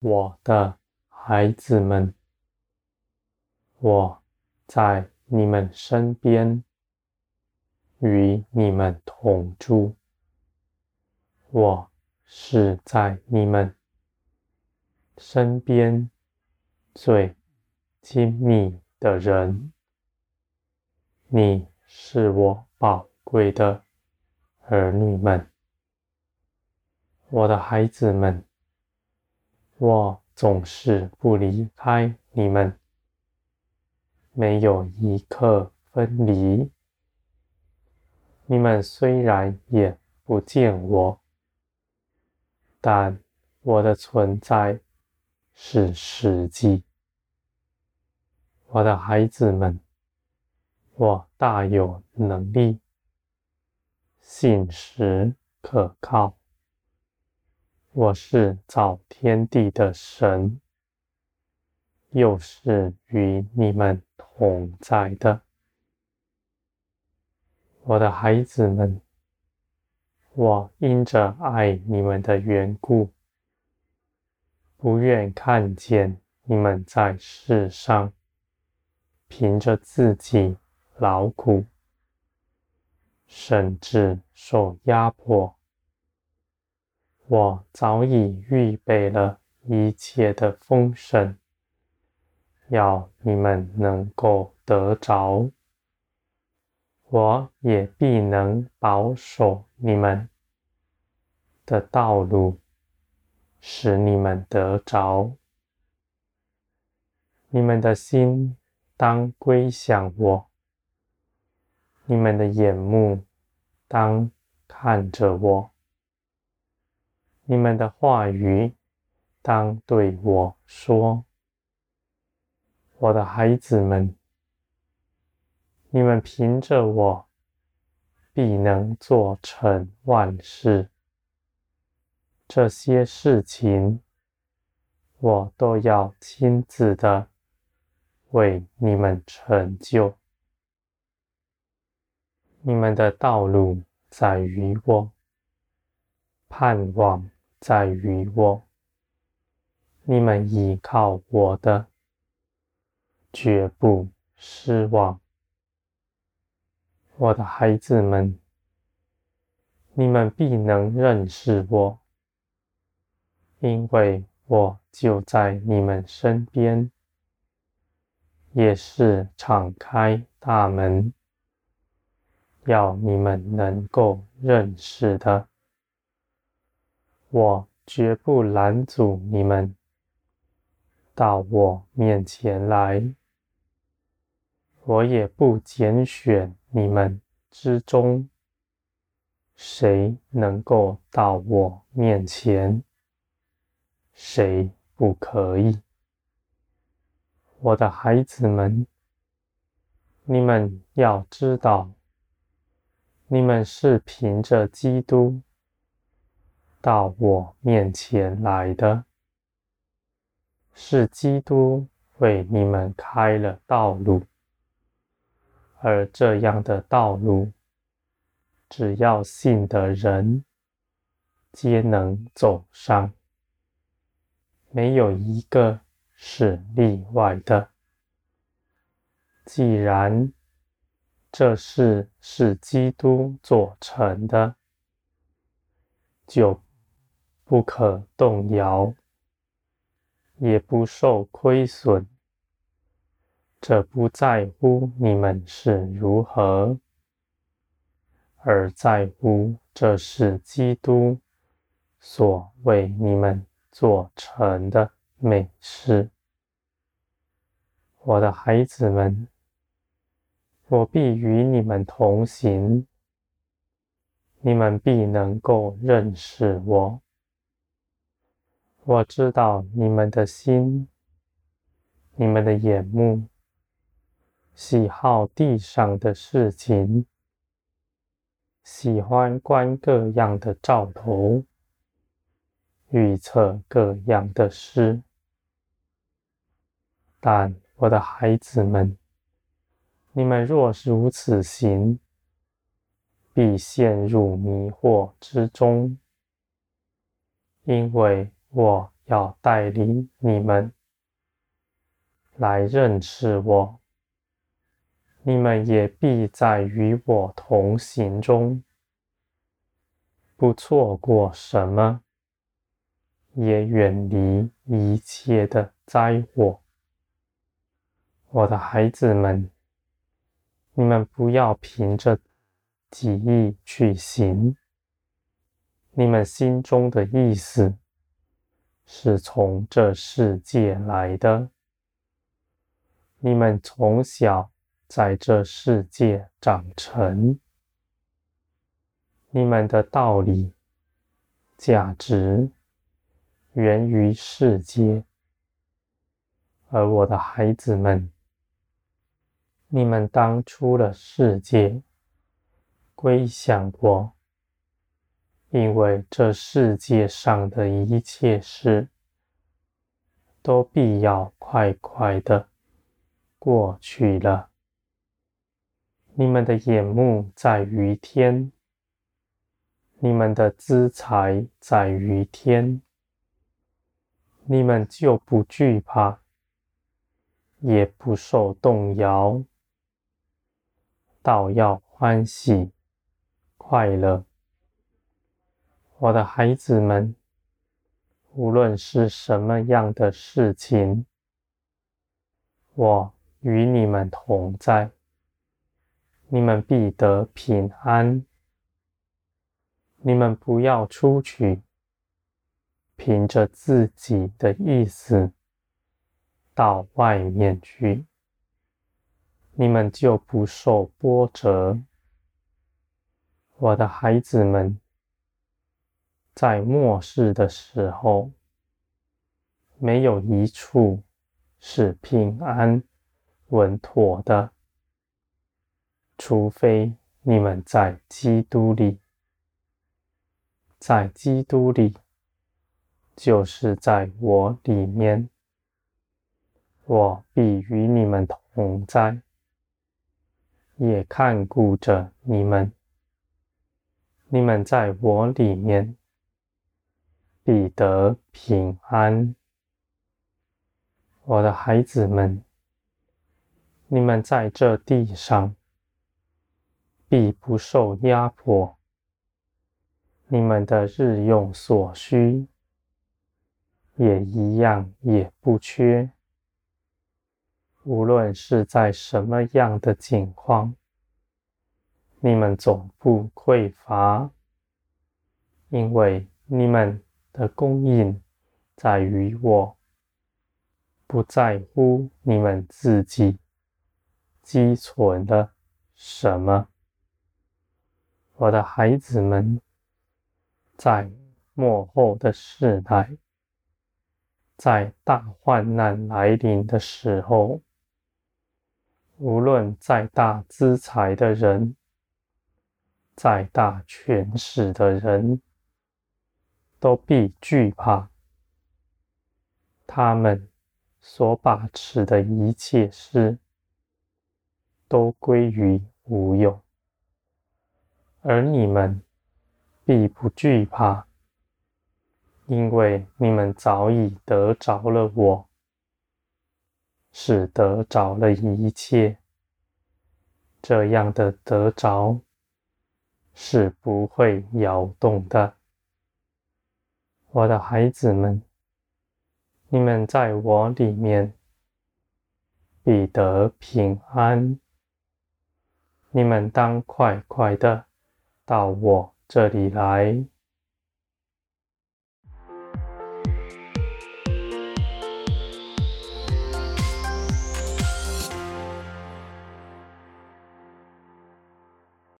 我的孩子们，我在你们身边，与你们同住。我是在你们身边最亲密的人。你是我宝贵的儿女们。我的孩子们，我总是不离开你们，没有一刻分离。你们虽然也不见我，但我的存在是实际。我的孩子们，我大有能力，信实可靠。我是造天地的神，又是与你们同在的，我的孩子们。我因着爱你们的缘故，不愿看见你们在世上凭着自己劳苦，甚至受压迫。我早已预备了一切的丰盛，要你们能够得着。我也必能保守你们的道路，使你们得着。你们的心当归向我，你们的眼目当看着我。你们的话语当对我说：“我的孩子们，你们凭着我，必能做成万事。这些事情，我都要亲自的为你们成就。你们的道路在于我，盼望。”在于我，你们依靠我的，绝不失望。我的孩子们，你们必能认识我，因为我就在你们身边，也是敞开大门，要你们能够认识的。我绝不拦阻你们到我面前来，我也不拣选你们之中谁能够到我面前，谁不可以。我的孩子们，你们要知道，你们是凭着基督。到我面前来的，是基督为你们开了道路，而这样的道路，只要信的人，皆能走上，没有一个是例外的。既然这事是基督做成的，就。不可动摇，也不受亏损。这不在乎你们是如何，而在乎这是基督所为你们做成的美事。我的孩子们，我必与你们同行，你们必能够认识我。我知道你们的心，你们的眼目，喜好地上的事情，喜欢观各样的兆头，预测各样的事。但我的孩子们，你们若是如此行，必陷入迷惑之中，因为。我要带领你们来认识我，你们也必在与我同行中，不错过什么，也远离一切的灾祸。我的孩子们，你们不要凭着己意去行。你们心中的意思是从这世界来的。你们从小在这世界长成，你们的道理、价值源于世界，而我的孩子们。你们当出了世界，归向我，因为这世界上的一切事，都必要快快的过去了。你们的眼目在于天，你们的资财在于天，你们就不惧怕，也不受动摇。倒要欢喜快乐，我的孩子们，无论是什么样的事情，我与你们同在，你们必得平安。你们不要出去，凭着自己的意思到外面去。你们就不受波折，我的孩子们，在末世的时候，没有一处是平安稳妥的，除非你们在基督里，在基督里，就是在我里面，我必与你们同在。也看顾着你们，你们在我里面。必得平安。我的孩子们，你们在这地上必不受压迫，你们的日用所需也一样也不缺。无论是在什么样的境况，你们总不匮乏，因为你们的供应在于我，不在乎你们自己积存了什么。我的孩子们，在末后的世代，在大患难来临的时候。无论再大资财的人，再大权势的人，都必惧怕。他们所把持的一切事，都归于无有。而你们必不惧怕，因为你们早已得着了我。使得着了一切，这样的得着是不会摇动的。我的孩子们，你们在我里面必得平安。你们当快快的到我这里来。